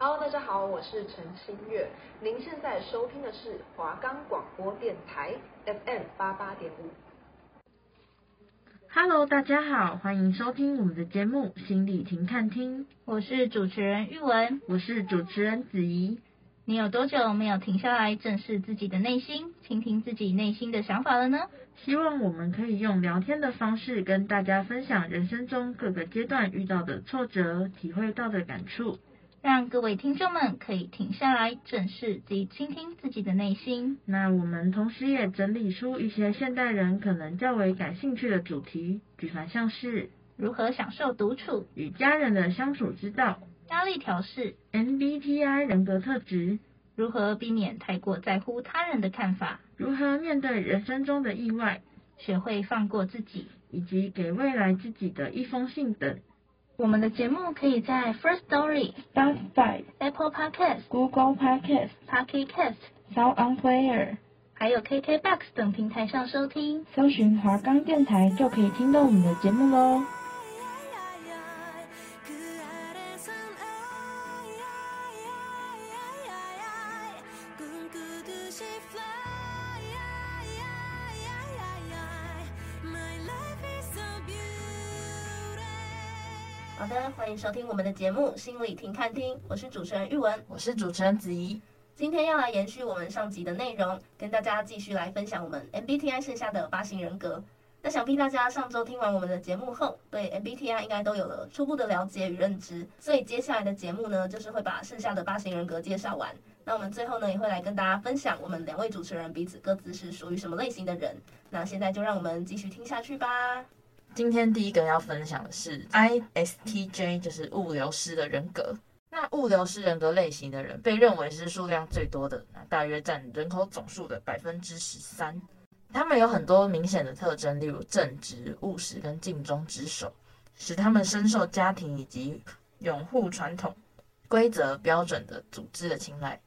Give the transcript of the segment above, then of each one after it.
Hello，大家好，我是陈新月。您现在收听的是华冈广播电台 FM 八八点五。Hello，大家好，欢迎收听我们的节目《心理停看听》，我是主持人玉文，我是主持人子怡。你有多久没有停下来正视自己的内心，倾听自己内心的想法了呢？希望我们可以用聊天的方式跟大家分享人生中各个阶段遇到的挫折，体会到的感触，让各位听众们可以停下来正视及倾听自己的内心。那我们同时也整理出一些现代人可能较为感兴趣的主题，举凡像是如何享受独处、与家人的相处之道。压力调试，MBTI 人格特质，如何避免太过在乎他人的看法，如何面对人生中的意外，学会放过自己，以及给未来自己的一封信等。我们的节目可以在 First Story、Spotify、Apple Podcast、Google Podcast、Pocket Cast、Sound On Player，还有 KKBox 等平台上收听。搜寻华冈电台就可以听到我们的节目喽。欢迎收听我们的节目《心理听看听》，我是主持人玉文，我是主持人子怡。今天要来延续我们上集的内容，跟大家继续来分享我们 MBTI 剩下的八型人格。那想必大家上周听完我们的节目后，对 MBTI 应该都有了初步的了解与认知，所以接下来的节目呢，就是会把剩下的八型人格介绍完。那我们最后呢，也会来跟大家分享我们两位主持人彼此各自是属于什么类型的人。那现在就让我们继续听下去吧。今天第一个要分享的是 ISTJ，就是物流师的人格。那物流师人格类型的人被认为是数量最多的，那大约占人口总数的百分之十三。他们有很多明显的特征，例如正直、务实跟尽忠职守，使他们深受家庭以及拥护传统规则标准的组织的青睐，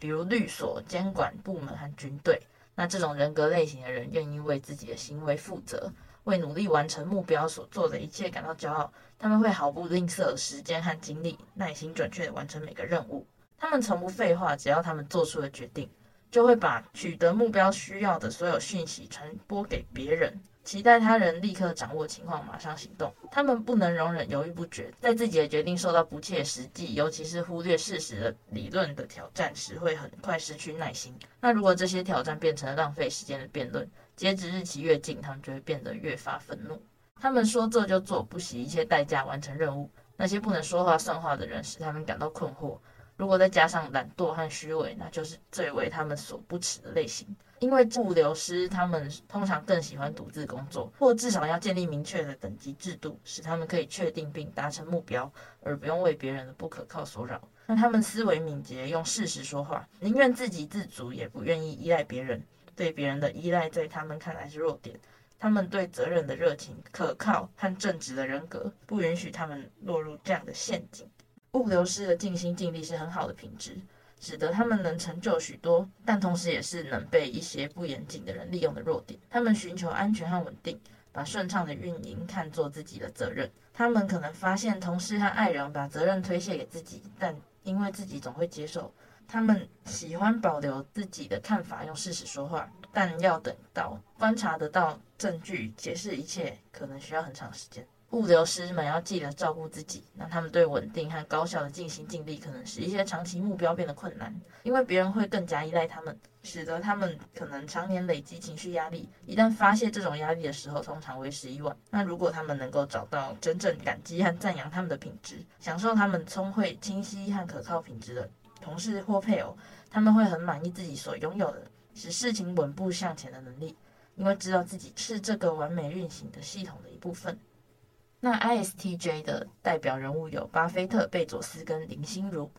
比如律所、监管部门和军队。那这种人格类型的人愿意为自己的行为负责。为努力完成目标所做的一切感到骄傲，他们会毫不吝啬时间和精力，耐心准确地完成每个任务。他们从不废话，只要他们做出了决定，就会把取得目标需要的所有讯息传播给别人，期待他人立刻掌握情况，马上行动。他们不能容忍犹豫不决，在自己的决定受到不切实际，尤其是忽略事实的理论的挑战时，会很快失去耐心。那如果这些挑战变成了浪费时间的辩论，截止日期越近，他们就会变得越发愤怒。他们说做就做，不惜一切代价完成任务。那些不能说话算话的人使他们感到困惑。如果再加上懒惰和虚伪，那就是最为他们所不齿的类型。因为物流师他们通常更喜欢独自工作，或至少要建立明确的等级制度，使他们可以确定并达成目标，而不用为别人的不可靠所扰。那他们思维敏捷，用事实说话，宁愿自给自足，也不愿意依赖别人。对别人的依赖在他们看来是弱点，他们对责任的热情、可靠和正直的人格不允许他们落入这样的陷阱。物流师的尽心尽力是很好的品质，使得他们能成就许多，但同时也是能被一些不严谨的人利用的弱点。他们寻求安全和稳定，把顺畅的运营看作自己的责任。他们可能发现同事和爱人把责任推卸给自己，但因为自己总会接受。他们喜欢保留自己的看法，用事实说话，但要等到观察得到证据，解释一切，可能需要很长时间。物流师们要记得照顾自己，那他们对稳定和高效的尽心尽力，可能使一些长期目标变得困难，因为别人会更加依赖他们，使得他们可能常年累积情绪压力。一旦发泄这种压力的时候，通常为时已晚。那如果他们能够找到真正感激和赞扬他们的品质，享受他们聪慧、清晰和可靠品质的。同事或配偶，他们会很满意自己所拥有的，使事情稳步向前的能力，因为知道自己是这个完美运行的系统的一部分。那 ISTJ 的代表人物有巴菲特、贝佐斯跟林心如。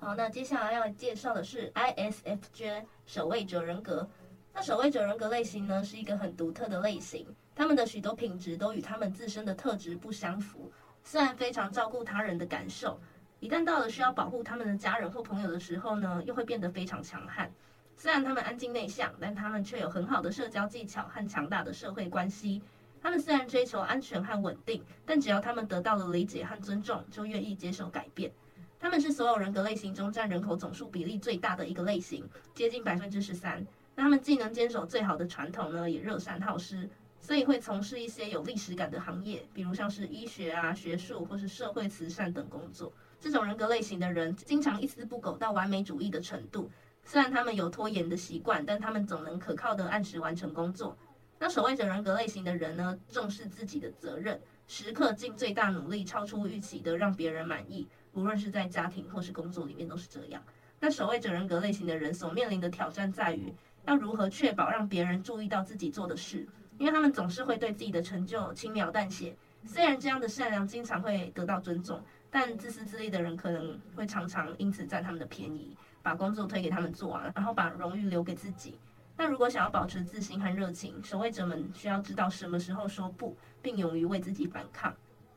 好，那接下来要介绍的是 ISFJ 守卫者人格。那守卫者人格类型呢，是一个很独特的类型，他们的许多品质都与他们自身的特质不相符，虽然非常照顾他人的感受。一旦到了需要保护他们的家人或朋友的时候呢，又会变得非常强悍。虽然他们安静内向，但他们却有很好的社交技巧和强大的社会关系。他们虽然追求安全和稳定，但只要他们得到了理解和尊重，就愿意接受改变。他们是所有人格类型中占人口总数比例最大的一个类型，接近百分之十三。那他们既能坚守最好的传统呢，也热善好施，所以会从事一些有历史感的行业，比如像是医学啊、学术或是社会慈善等工作。这种人格类型的人，经常一丝不苟到完美主义的程度。虽然他们有拖延的习惯，但他们总能可靠的按时完成工作。那守卫者人格类型的人呢，重视自己的责任，时刻尽最大努力，超出预期的让别人满意，无论是在家庭或是工作里面都是这样。那守卫者人格类型的人所面临的挑战在于，要如何确保让别人注意到自己做的事，因为他们总是会对自己的成就轻描淡写。虽然这样的善良经常会得到尊重，但自私自利的人可能会常常因此占他们的便宜，把工作推给他们做啊，然后把荣誉留给自己。那如果想要保持自信和热情，守卫者们需要知道什么时候说不，并勇于为自己反抗。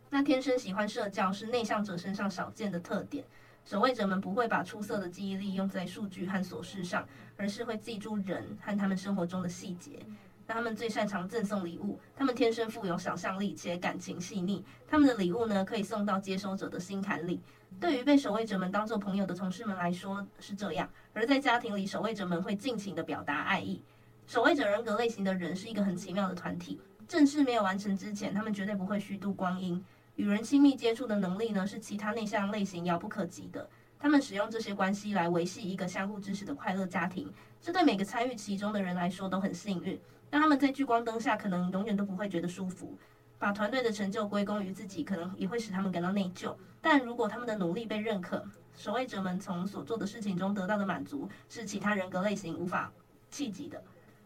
那天生喜欢社交是内向者身上少见的特点。守卫者们不会把出色的记忆力用在数据和琐事上，而是会记住人和他们生活中的细节。那他们最擅长赠送礼物，他们天生富有想象力且感情细腻。他们的礼物呢，可以送到接收者的心坎里。对于被守卫者们当做朋友的同事们来说是这样，而在家庭里，守卫者们会尽情地表达爱意。守卫者人格类型的人是一个很奇妙的团体。正事没有完成之前，他们绝对不会虚度光阴。与人亲密接触的能力呢，是其他内向类型遥不可及的。他们使用这些关系来维系一个相互支持的快乐家庭，这对每个参与其中的人来说都很幸运。但他们在聚光灯下可能永远都不会觉得舒服。把团队的成就归功于自己，可能也会使他们感到内疚。但如果他们的努力被认可，守卫者们从所做的事情中得到的满足，是其他人格类型无法企及的。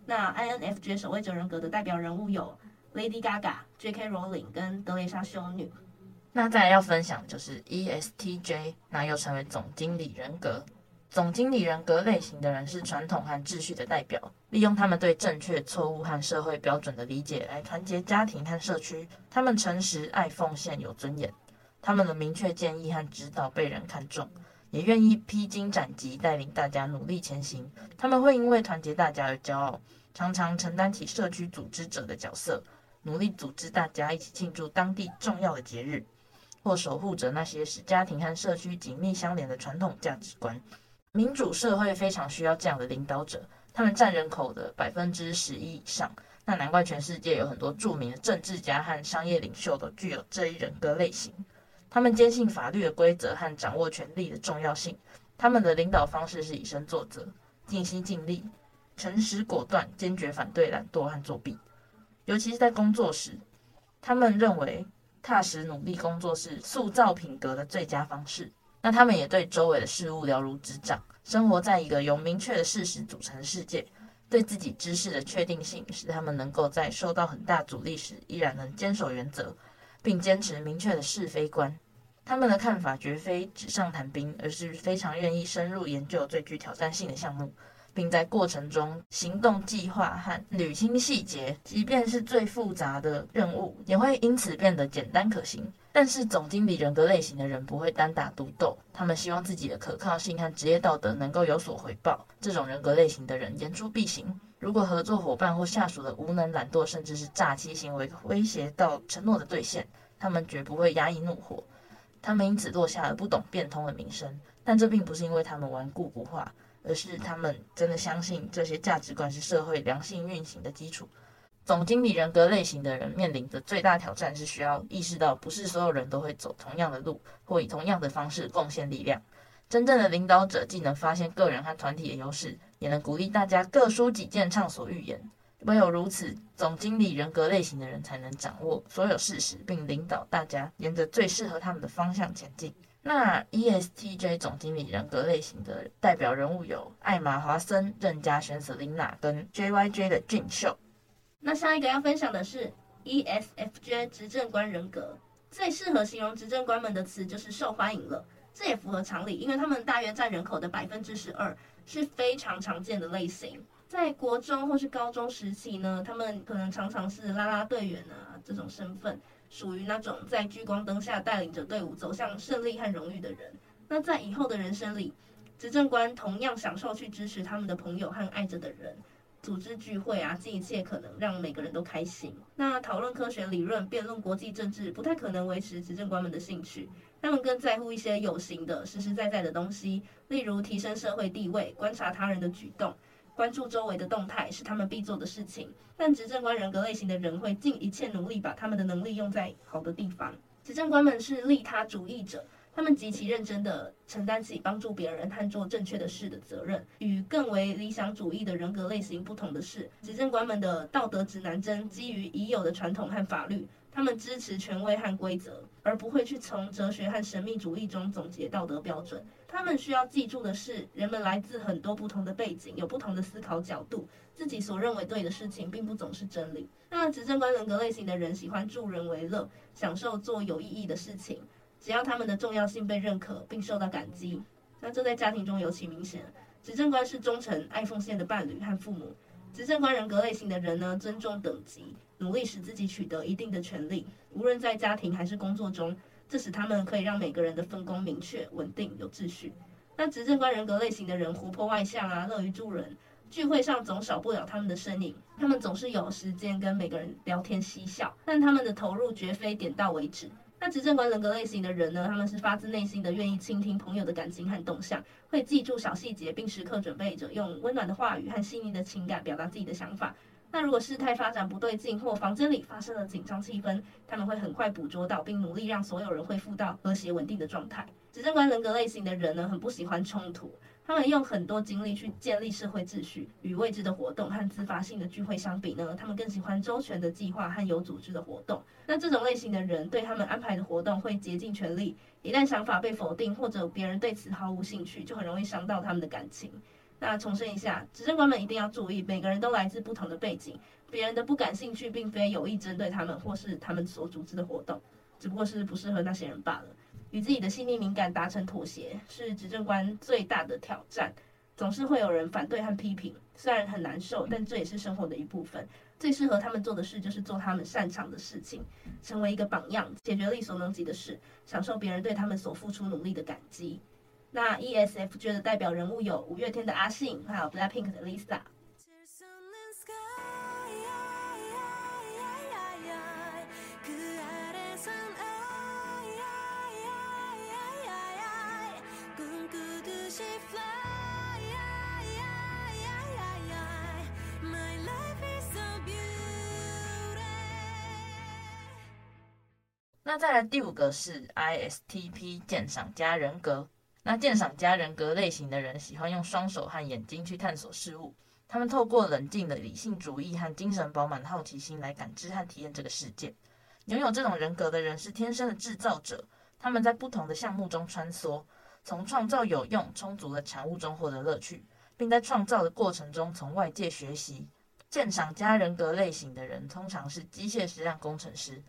那 INFJ 守卫者人格的代表人物有 Lady Gaga、J.K. Rowling 跟德蕾莎修女。那再来要分享就是 ESTJ，那又称为总经理人格。总经理人格类型的人是传统和秩序的代表，利用他们对正确、错误和社会标准的理解来团结家庭和社区。他们诚实、爱奉献、有尊严。他们的明确建议和指导被人看重，也愿意披荆斩棘，带领大家努力前行。他们会因为团结大家而骄傲，常常承担起社区组织者的角色，努力组织大家一起庆祝当地重要的节日，或守护着那些使家庭和社区紧密相连的传统价值观。民主社会非常需要这样的领导者，他们占人口的百分之十一以上。那难怪全世界有很多著名的政治家和商业领袖都具有这一人格类型。他们坚信法律的规则和掌握权力的重要性。他们的领导方式是以身作则、尽心尽力、诚实果断、坚决反对懒惰和作弊。尤其是在工作时，他们认为踏实努力工作是塑造品格的最佳方式。那他们也对周围的事物了如指掌，生活在一个由明确的事实组成的世界。对自己知识的确定性，使他们能够在受到很大阻力时，依然能坚守原则，并坚持明确的是非观。他们的看法绝非纸上谈兵，而是非常愿意深入研究最具挑战性的项目。并在过程中行动计划和捋清细节，即便是最复杂的任务，也会因此变得简单可行。但是总经理人格类型的人不会单打独斗，他们希望自己的可靠性和职业道德能够有所回报。这种人格类型的人言出必行。如果合作伙伴或下属的无能、懒惰，甚至是诈欺行为威胁到承诺的兑现，他们绝不会压抑怒火。他们因此落下了不懂变通的名声。但这并不是因为他们顽固不化。而是他们真的相信这些价值观是社会良性运行的基础。总经理人格类型的人面临的最大挑战是需要意识到，不是所有人都会走同样的路，或以同样的方式贡献力量。真正的领导者既能发现个人和团体的优势，也能鼓励大家各抒己见、畅所欲言。唯有如此，总经理人格类型的人才能掌握所有事实，并领导大家沿着最适合他们的方向前进。那 ESTJ 总经理人格类型的代表人物有艾玛华森、任嘉轩、瑟琳娜跟 JYJ 的俊秀。那下一个要分享的是 ESFJ 执政官人格，最适合形容执政官们的词就是受欢迎了。这也符合常理，因为他们大约占人口的百分之十二，是非常常见的类型。在国中或是高中时期呢，他们可能常常是啦啦队员啊这种身份。属于那种在聚光灯下带领着队伍走向胜利和荣誉的人。那在以后的人生里，执政官同样享受去支持他们的朋友和爱着的人。组织聚会啊，尽一切可能让每个人都开心。那讨论科学理论、辩论国际政治，不太可能维持执政官们的兴趣。他们更在乎一些有形的、实实在在的东西，例如提升社会地位、观察他人的举动、关注周围的动态，是他们必做的事情。但执政官人格类型的人会尽一切努力把他们的能力用在好的地方。执政官们是利他主义者。他们极其认真地承担起帮助别人和做正确的事的责任。与更为理想主义的人格类型不同的是，执政官们的道德指南针基于已有的传统和法律。他们支持权威和规则，而不会去从哲学和神秘主义中总结道德标准。他们需要记住的是，人们来自很多不同的背景，有不同的思考角度，自己所认为对的事情并不总是真理。那执政官人格类型的人喜欢助人为乐，享受做有意义的事情。只要他们的重要性被认可并受到感激，那这在家庭中尤其明显。执政官是忠诚、爱奉献的伴侣和父母。执政官人格类型的人呢，尊重等级，努力使自己取得一定的权利，无论在家庭还是工作中，这使他们可以让每个人的分工明确、稳定、有秩序。那执政官人格类型的人活泼外向啊，乐于助人，聚会上总少不了他们的身影。他们总是有时间跟每个人聊天嬉笑，但他们的投入绝非点到为止。那执政官人格类型的人呢，他们是发自内心的愿意倾听朋友的感情和动向，会记住小细节，并时刻准备着用温暖的话语和细腻的情感表达自己的想法。那如果事态发展不对劲，或房间里发生了紧张气氛，他们会很快捕捉到，并努力让所有人恢复到和谐稳定的状态。执政官人格类型的人呢，很不喜欢冲突。他们用很多精力去建立社会秩序，与未知的活动和自发性的聚会相比呢，他们更喜欢周全的计划和有组织的活动。那这种类型的人对他们安排的活动会竭尽全力，一旦想法被否定或者别人对此毫无兴趣，就很容易伤到他们的感情。那重申一下，执政官们一定要注意，每个人都来自不同的背景，别人的不感兴趣并非有意针对他们或是他们所组织的活动，只不过是不适合那些人罢了。与自己的细腻敏感达成妥协，是执政官最大的挑战。总是会有人反对和批评，虽然很难受，但这也是生活的一部分。最适合他们做的事，就是做他们擅长的事情，成为一个榜样，解决力所能及的事，享受别人对他们所付出努力的感激。那 ESFJ 的代表人物有五月天的阿信，还有 BLACKPINK 的 Lisa。那再来第五个是 ISTP 鉴赏家人格。那鉴赏家人格类型的人喜欢用双手和眼睛去探索事物，他们透过冷静的理性主义和精神饱满的好奇心来感知和体验这个世界。拥有这种人格的人是天生的制造者，他们在不同的项目中穿梭，从创造有用充足的产物中获得乐趣，并在创造的过程中从外界学习。鉴赏家人格类型的人通常是机械师和工程师。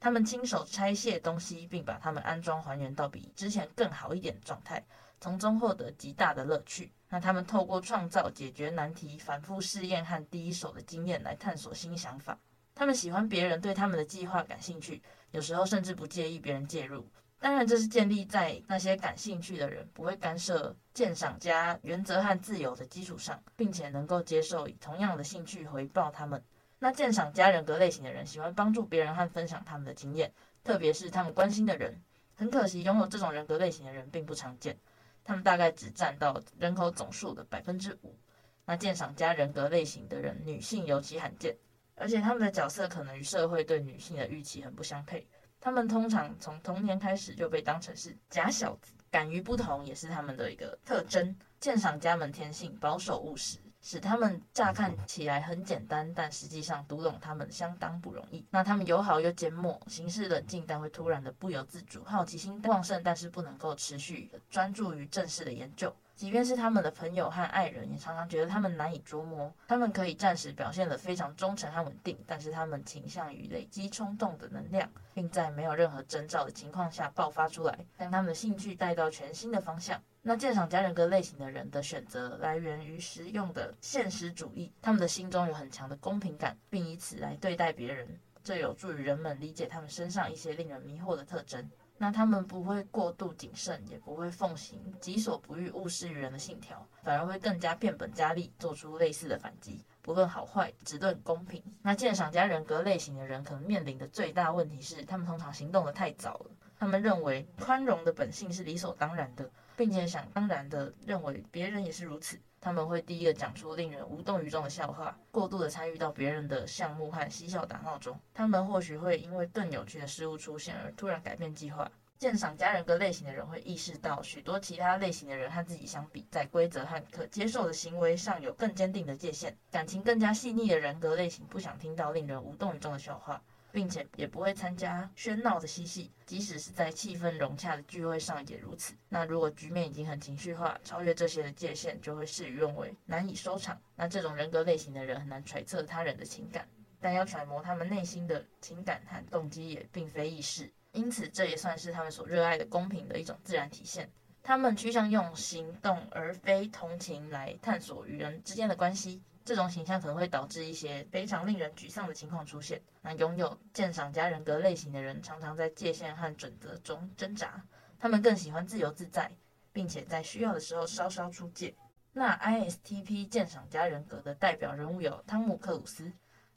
他们亲手拆卸东西，并把它们安装还原到比之前更好一点的状态，从中获得极大的乐趣。那他们透过创造、解决难题、反复试验和第一手的经验来探索新想法。他们喜欢别人对他们的计划感兴趣，有时候甚至不介意别人介入。当然，这是建立在那些感兴趣的人不会干涉鉴赏家原则和自由的基础上，并且能够接受以同样的兴趣回报他们。那鉴赏家人格类型的人喜欢帮助别人和分享他们的经验，特别是他们关心的人。很可惜，拥有这种人格类型的人并不常见，他们大概只占到人口总数的百分之五。那鉴赏家人格类型的人，女性尤其罕见，而且他们的角色可能与社会对女性的预期很不相配。他们通常从童年开始就被当成是假小子，敢于不同也是他们的一个特征。鉴赏家们天性保守务实。使他们乍看起来很简单，但实际上读懂他们相当不容易。那他们友好又缄默，行事冷静，但会突然的不由自主，好奇心旺盛，但是不能够持续专注于正式的研究。即便是他们的朋友和爱人，也常常觉得他们难以捉摸。他们可以暂时表现得非常忠诚和稳定，但是他们倾向于累积冲动的能量，并在没有任何征兆的情况下爆发出来，将他们的兴趣带到全新的方向。那鉴赏家人格类型的人的选择来源于实用的现实主义，他们的心中有很强的公平感，并以此来对待别人，这有助于人们理解他们身上一些令人迷惑的特征。那他们不会过度谨慎，也不会奉行“己所不欲，勿施于人”的信条，反而会更加变本加厉，做出类似的反击。不论好坏，只论公平。那鉴赏家人格类型的人可能面临的最大问题是，他们通常行动得太早了。他们认为宽容的本性是理所当然的，并且想当然的认为别人也是如此。他们会第一个讲出令人无动于衷的笑话，过度的参与到别人的项目和嬉笑打闹中。他们或许会因为更有趣的事物出现而突然改变计划。鉴赏家人格类型的人会意识到，许多其他类型的人和自己相比，在规则和可接受的行为上有更坚定的界限。感情更加细腻的人格类型不想听到令人无动于衷的笑话。并且也不会参加喧闹的嬉戏，即使是在气氛融洽的聚会上也如此。那如果局面已经很情绪化，超越这些的界限，就会事与愿违，难以收场。那这种人格类型的人很难揣测他人的情感，但要揣摩他们内心的情感和动机也并非易事。因此，这也算是他们所热爱的公平的一种自然体现。他们趋向用行动而非同情来探索与人之间的关系。这种形象可能会导致一些非常令人沮丧的情况出现。那拥有鉴赏家人格类型的人，常常在界限和准则中挣扎。他们更喜欢自由自在，并且在需要的时候稍稍出界。那 ISTP 鉴赏家人格的代表人物有汤姆克鲁斯、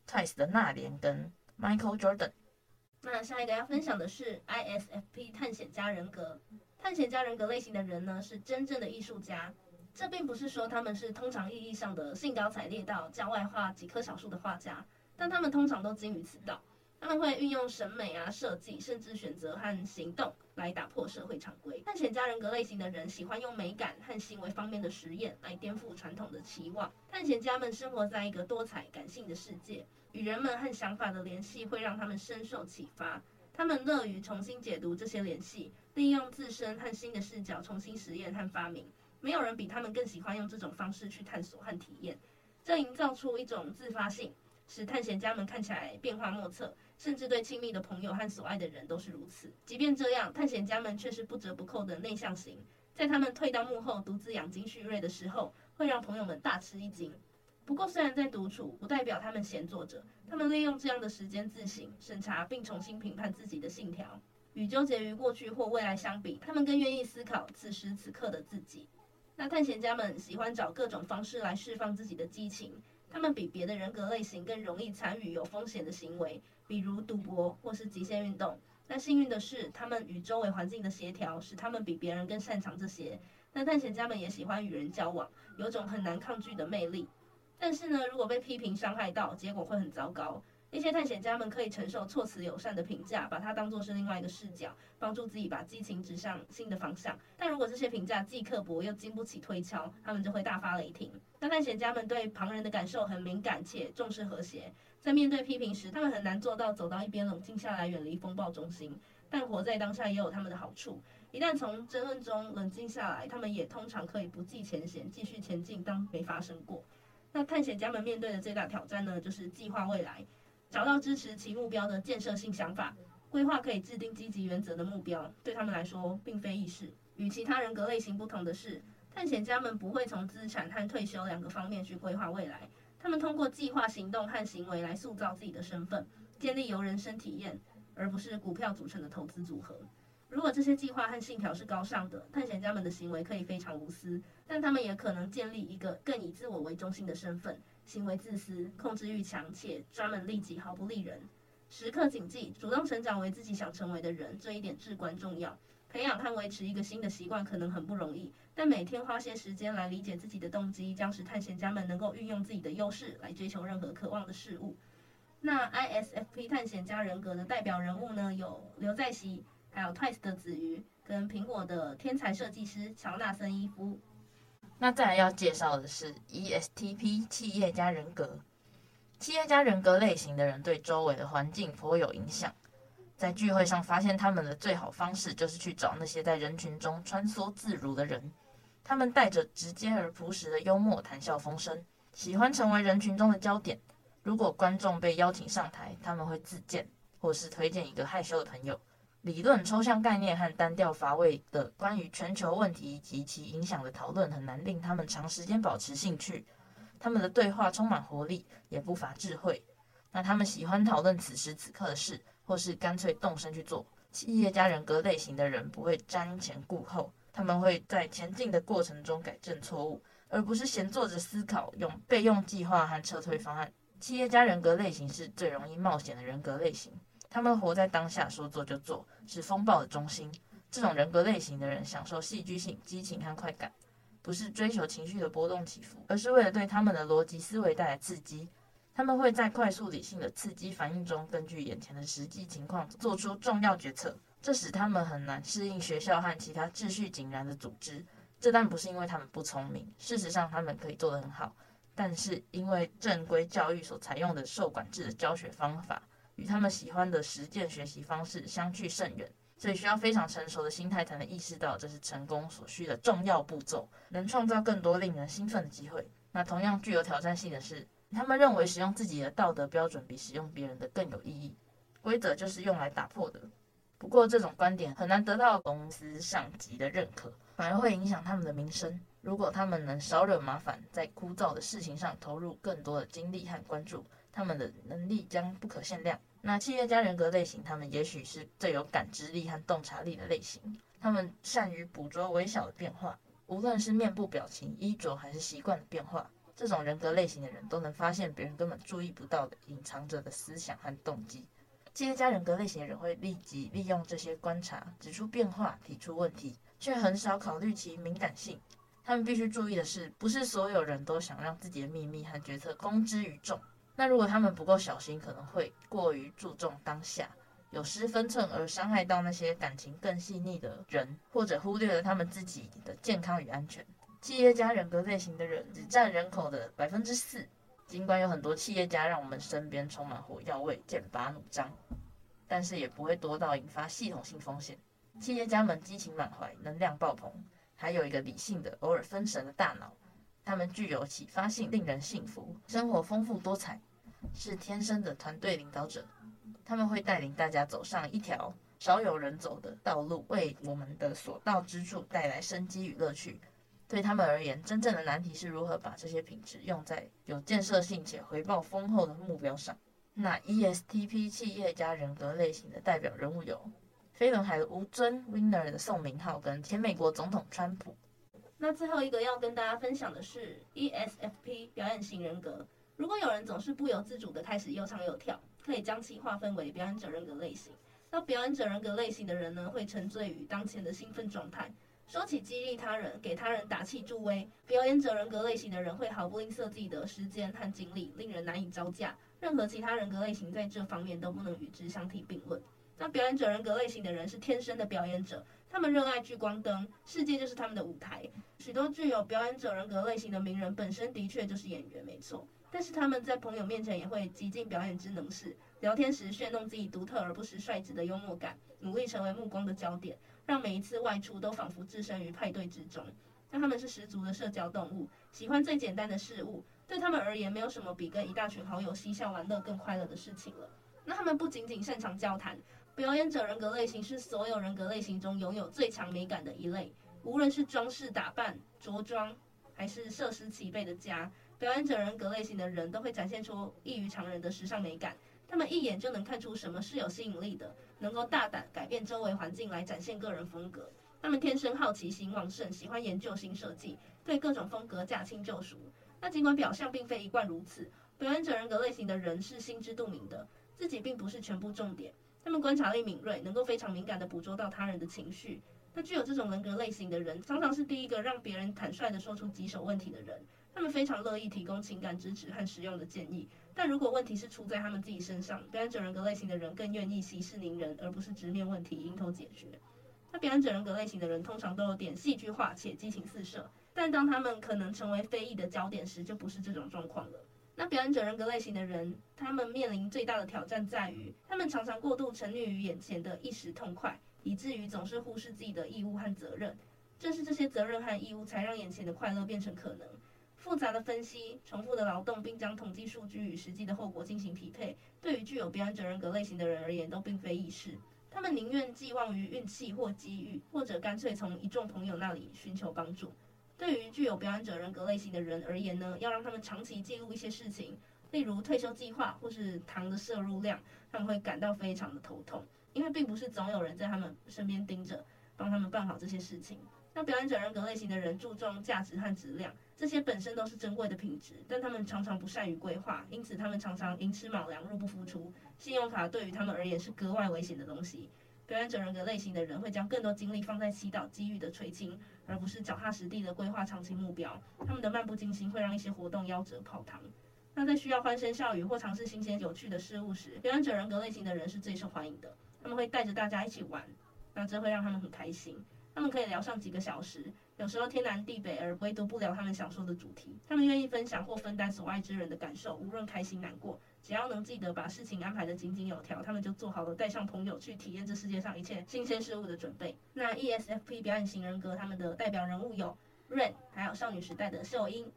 Twice 的娜莲跟 Michael Jordan。那下一个要分享的是 ISFP 探险家人格。探险家人格类型的人呢，是真正的艺术家。这并不是说他们是通常意义上的兴高采烈到郊外画几棵小树的画家，但他们通常都精于此道。他们会运用审美啊、设计，甚至选择和行动来打破社会常规。探险家人格类型的人喜欢用美感和行为方面的实验来颠覆传统的期望。探险家们生活在一个多彩感性的世界，与人们和想法的联系会让他们深受启发。他们乐于重新解读这些联系，利用自身和新的视角重新实验和发明。没有人比他们更喜欢用这种方式去探索和体验，这营造出一种自发性，使探险家们看起来变化莫测，甚至对亲密的朋友和所爱的人都是如此。即便这样，探险家们却是不折不扣的内向型，在他们退到幕后独自养精蓄锐的时候，会让朋友们大吃一惊。不过，虽然在独处，不代表他们闲坐着，他们利用这样的时间自省、审查并重新评判自己的信条。与纠结于过去或未来相比，他们更愿意思考此时此刻的自己。那探险家们喜欢找各种方式来释放自己的激情，他们比别的人格类型更容易参与有风险的行为，比如赌博或是极限运动。那幸运的是，他们与周围环境的协调使他们比别人更擅长这些。那探险家们也喜欢与人交往，有种很难抗拒的魅力。但是呢，如果被批评伤害到，结果会很糟糕。一些探险家们可以承受措辞友善的评价，把它当作是另外一个视角，帮助自己把激情指向新的方向。但如果这些评价既刻薄又经不起推敲，他们就会大发雷霆。当探险家们对旁人的感受很敏感且重视和谐，在面对批评时，他们很难做到走到一边冷静下来，远离风暴中心。但活在当下也有他们的好处，一旦从争论中冷静下来，他们也通常可以不计前嫌，继续前进，当没发生过。那探险家们面对的最大挑战呢，就是计划未来。找到支持其目标的建设性想法，规划可以制定积极原则的目标，对他们来说并非易事。与其他人格类型不同的是，探险家们不会从资产和退休两个方面去规划未来，他们通过计划行动和行为来塑造自己的身份，建立由人生体验而不是股票组成的投资组合。如果这些计划和信条是高尚的，探险家们的行为可以非常无私，但他们也可能建立一个更以自我为中心的身份。行为自私、控制欲强且专门利己，毫不利人。时刻谨记，主动成长为自己想成为的人，这一点至关重要。培养和维持一个新的习惯可能很不容易，但每天花些时间来理解自己的动机，将使探险家们能够运用自己的优势来追求任何渴望的事物。那 ISFP 探险家人格的代表人物呢？有刘在锡，还有 Twice 的子瑜，跟苹果的天才设计师乔纳森伊夫。那再来要介绍的是 ESTP 企业家人格。企业家人格类型的人对周围的环境颇有影响，在聚会上发现他们的最好方式就是去找那些在人群中穿梭自如的人。他们带着直接而朴实的幽默，谈笑风生，喜欢成为人群中的焦点。如果观众被邀请上台，他们会自荐或是推荐一个害羞的朋友。理论、抽象概念和单调乏味的关于全球问题及其影响的讨论很难令他们长时间保持兴趣。他们的对话充满活力，也不乏智慧。那他们喜欢讨论此时此刻的事，或是干脆动身去做，企业家人格类型的人不会瞻前顾后，他们会在前进的过程中改正错误，而不是闲坐着思考，用备用计划和撤退方案。企业家人格类型是最容易冒险的人格类型，他们活在当下，说做就做，是风暴的中心。这种人格类型的人享受戏剧性、激情和快感，不是追求情绪的波动起伏，而是为了对他们的逻辑思维带来刺激。他们会在快速理性的刺激反应中，根据眼前的实际情况做出重要决策，这使他们很难适应学校和其他秩序井然的组织。这当然不是因为他们不聪明，事实上他们可以做得很好，但是因为正规教育所采用的受管制的教学方法与他们喜欢的实践学习方式相去甚远，所以需要非常成熟的心态才能意识到这是成功所需的重要步骤，能创造更多令人兴奋的机会。那同样具有挑战性的是。他们认为使用自己的道德标准比使用别人的更有意义。规则就是用来打破的。不过，这种观点很难得到公司上级的认可，反而会影响他们的名声。如果他们能少惹麻烦，在枯燥的事情上投入更多的精力和关注，他们的能力将不可限量。那企业家人格类型，他们也许是最有感知力和洞察力的类型。他们善于捕捉微小的变化，无论是面部表情、衣着还是习惯的变化。这种人格类型的人都能发现别人根本注意不到的隐藏着的思想和动机。企业家人格类型的人会立即利用这些观察，指出变化，提出问题，却很少考虑其敏感性。他们必须注意的是，不是所有人都想让自己的秘密和决策公之于众。那如果他们不够小心，可能会过于注重当下，有失分寸而伤害到那些感情更细腻的人，或者忽略了他们自己的健康与安全。企业家人格类型的人只占人口的百分之四，尽管有很多企业家让我们身边充满火药味、剑拔弩张，但是也不会多到引发系统性风险。企业家们激情满怀，能量爆棚，还有一个理性的、偶尔分神的大脑。他们具有启发性，令人信服，生活丰富多彩，是天生的团队领导者。他们会带领大家走上一条少有人走的道路，为我们的所到之处带来生机与乐趣。对他们而言，真正的难题是如何把这些品质用在有建设性且回报丰厚的目标上。那 ESTP 企业家人格类型的代表人物有飞轮海的吴尊、Winner 的宋明浩跟前美国总统川普。那最后一个要跟大家分享的是 ESFP 表演型人格。如果有人总是不由自主的开始又唱又跳，可以将其划分为表演者人格类型。那表演者人格类型的人呢，会沉醉于当前的兴奋状态。说起激励他人，给他人打气助威，表演者人格类型的人会毫不吝啬自己的时间和精力，令人难以招架。任何其他人格类型在这方面都不能与之相提并论。那表演者人格类型的人是天生的表演者，他们热爱聚光灯，世界就是他们的舞台。许多具有表演者人格类型的名人本身的确就是演员，没错。但是他们在朋友面前也会极尽表演之能事，聊天时炫弄自己独特而不失率直的幽默感，努力成为目光的焦点。让每一次外出都仿佛置身于派对之中。那他们是十足的社交动物，喜欢最简单的事物。对他们而言，没有什么比跟一大群好友嬉笑玩乐更快乐的事情了。那他们不仅仅擅长交谈，表演者人格类型是所有人格类型中拥有最强美感的一类。无论是装饰打扮、着装，还是设施齐备的家，表演者人格类型的人都会展现出异于常人的时尚美感。他们一眼就能看出什么是有吸引力的。能够大胆改变周围环境来展现个人风格。他们天生好奇心旺盛，喜欢研究新设计，对各种风格驾轻就熟。那尽管表象并非一贯如此，表演者人格类型的人是心知肚明的，自己并不是全部重点。他们观察力敏锐，能够非常敏感地捕捉到他人的情绪。那具有这种人格类型的人，常常是第一个让别人坦率地说出棘手问题的人。他们非常乐意提供情感支持和实用的建议。但如果问题是出在他们自己身上，表演者人格类型的人更愿意息事宁人，而不是直面问题迎头解决。那表演者人格类型的人通常都有点戏剧化且激情四射，但当他们可能成为非议的焦点时，就不是这种状况了。那表演者人格类型的人，他们面临最大的挑战在于，他们常常过度沉溺于眼前的一时痛快，以至于总是忽视自己的义务和责任。正是这些责任和义务，才让眼前的快乐变成可能。复杂的分析、重复的劳动，并将统计数据与实际的后果进行匹配，对于具有表演者人格类型的人而言，都并非易事。他们宁愿寄望于运气或机遇，或者干脆从一众朋友那里寻求帮助。对于具有表演者人格类型的人而言呢，要让他们长期记录一些事情，例如退休计划或是糖的摄入量，他们会感到非常的头痛。因为并不是总有人在他们身边盯着，帮他们办好这些事情。那表演者人格类型的人注重价值和质量，这些本身都是珍贵的品质，但他们常常不善于规划，因此他们常常寅吃卯粮，入不敷出。信用卡对于他们而言是格外危险的东西。表演者人格类型的人会将更多精力放在祈祷机遇的垂青，而不是脚踏实地的规划长期目标。他们的漫不经心会让一些活动夭折泡汤。那在需要欢声笑语或尝试新鲜有趣的事物时，表演者人格类型的人是最受欢迎的。他们会带着大家一起玩，那这会让他们很开心。他们可以聊上几个小时，有时候天南地北，而唯独不聊他们想说的主题。他们愿意分享或分担所爱之人的感受，无论开心难过，只要能记得把事情安排得井井有条，他们就做好了带上朋友去体验这世界上一切新鲜事物的准备。那 ESFP 表演型人格，他们的代表人物有 Rain，还有少女时代的秀英。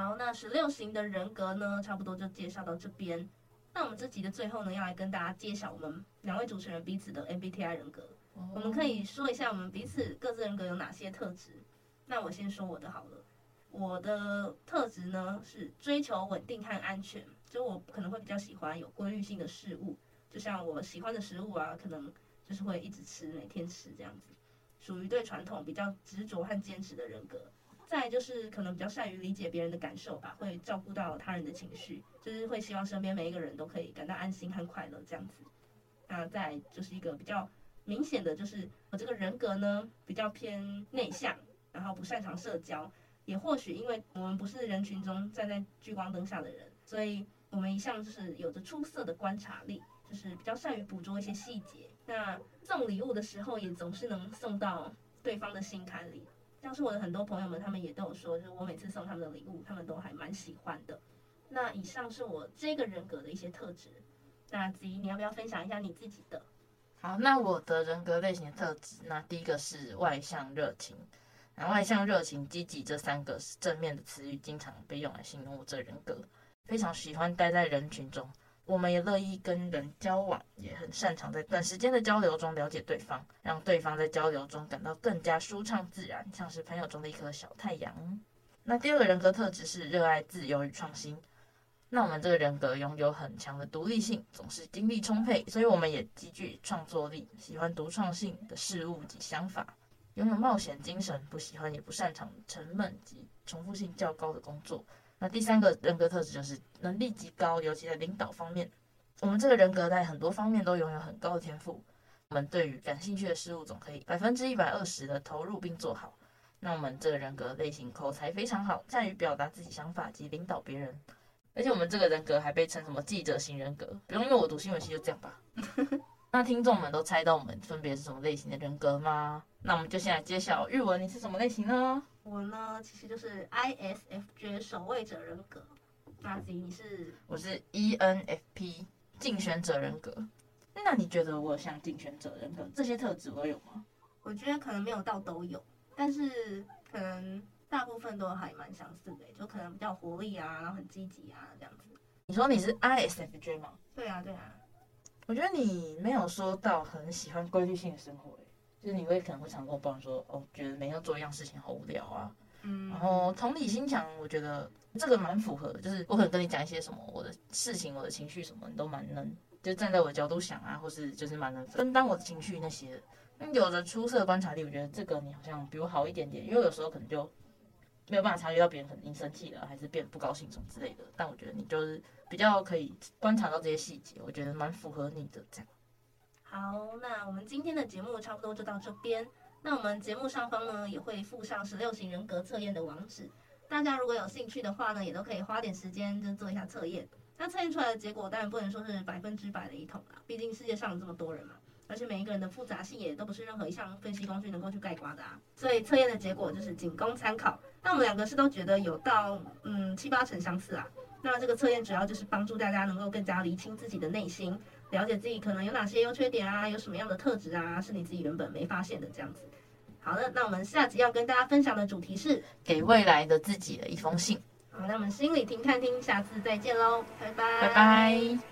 好，那十六型的人格呢，差不多就介绍到这边。那我们这集的最后呢，要来跟大家揭晓我们两位主持人彼此的 MBTI 人格。我们可以说一下我们彼此各自人格有哪些特质。那我先说我的好了。我的特质呢是追求稳定和安全，就我可能会比较喜欢有规律性的事物，就像我喜欢的食物啊，可能就是会一直吃，每天吃这样子，属于对传统比较执着和坚持的人格。再就是可能比较善于理解别人的感受吧，会照顾到他人的情绪，就是会希望身边每一个人都可以感到安心和快乐这样子。那再就是一个比较明显的，就是我这个人格呢比较偏内向，然后不擅长社交，也或许因为我们不是人群中站在聚光灯下的人，所以我们一向就是有着出色的观察力，就是比较善于捕捉一些细节。那送礼物的时候也总是能送到对方的心坎里。像是我的很多朋友们，他们也都有说，就是我每次送他们的礼物，他们都还蛮喜欢的。那以上是我这个人格的一些特质。那子怡，你要不要分享一下你自己的？好，那我的人格类型的特质，那第一个是外向热情，然后外向热情、积极这三个是正面的词语，经常被用来形容我这人格。非常喜欢待在人群中。我们也乐意跟人交往，也很擅长在短时间的交流中了解对方，让对方在交流中感到更加舒畅自然，像是朋友中的一颗小太阳。那第二个人格特质是热爱自由与创新。那我们这个人格拥有很强的独立性，总是精力充沛，所以我们也极具创作力，喜欢独创性的事物及想法，拥有冒险精神，不喜欢也不擅长沉闷及重复性较高的工作。那第三个人格特质就是能力极高，尤其在领导方面。我们这个人格在很多方面都拥有很高的天赋。我们对于感兴趣的事物总可以百分之一百二十的投入并做好。那我们这个人格类型口才非常好，善于表达自己想法及领导别人。而且我们这个人格还被称什么记者型人格？不用因为我读新闻系就这样吧。那听众们都猜到我们分别是什么类型的人格吗？那我们就先来揭晓，玉文你是什么类型呢？我呢，其实就是 ISFJ 守卫者人格。那子怡你是？我是 ENFP 竞选者人格。那你觉得我像竞选者人格这些特质我有吗？我觉得可能没有到都有，但是可能大部分都还蛮相似的，就可能比较活力啊，然后很积极啊这样子。你说你是 ISFJ 吗？对啊，对啊。我觉得你没有说到很喜欢规律性的生活。就是你会可能会常跟我抱怨说，哦，觉得每天做一样事情好无聊啊。嗯。然后同理心强，我觉得这个蛮符合的。就是我可能跟你讲一些什么，我的事情、我的情绪什么，你都蛮能，就站在我的角度想啊，或是就是蛮能分担我的情绪那些。那有着出色的观察力，我觉得这个你好像比我好一点点。因为有时候可能就没有办法察觉到别人可能生气了，还是变得不高兴什么之类的。但我觉得你就是比较可以观察到这些细节，我觉得蛮符合你的这样。好，那我们今天的节目差不多就到这边。那我们节目上方呢，也会附上十六型人格测验的网址，大家如果有兴趣的话呢，也都可以花点时间就做一下测验。那测验出来的结果当然不能说是百分之百的一统啦，毕竟世界上有这么多人嘛，而且每一个人的复杂性也都不是任何一项分析工具能够去概括的啊。所以测验的结果就是仅供参考。那我们两个是都觉得有到嗯七八成相似啊。那这个测验主要就是帮助大家能够更加厘清自己的内心。了解自己可能有哪些优缺点啊，有什么样的特质啊，是你自己原本没发现的这样子。好的，那我们下集要跟大家分享的主题是给未来的自己的一封信。好好，那我们心理听看听，下次再见喽，拜拜，拜拜。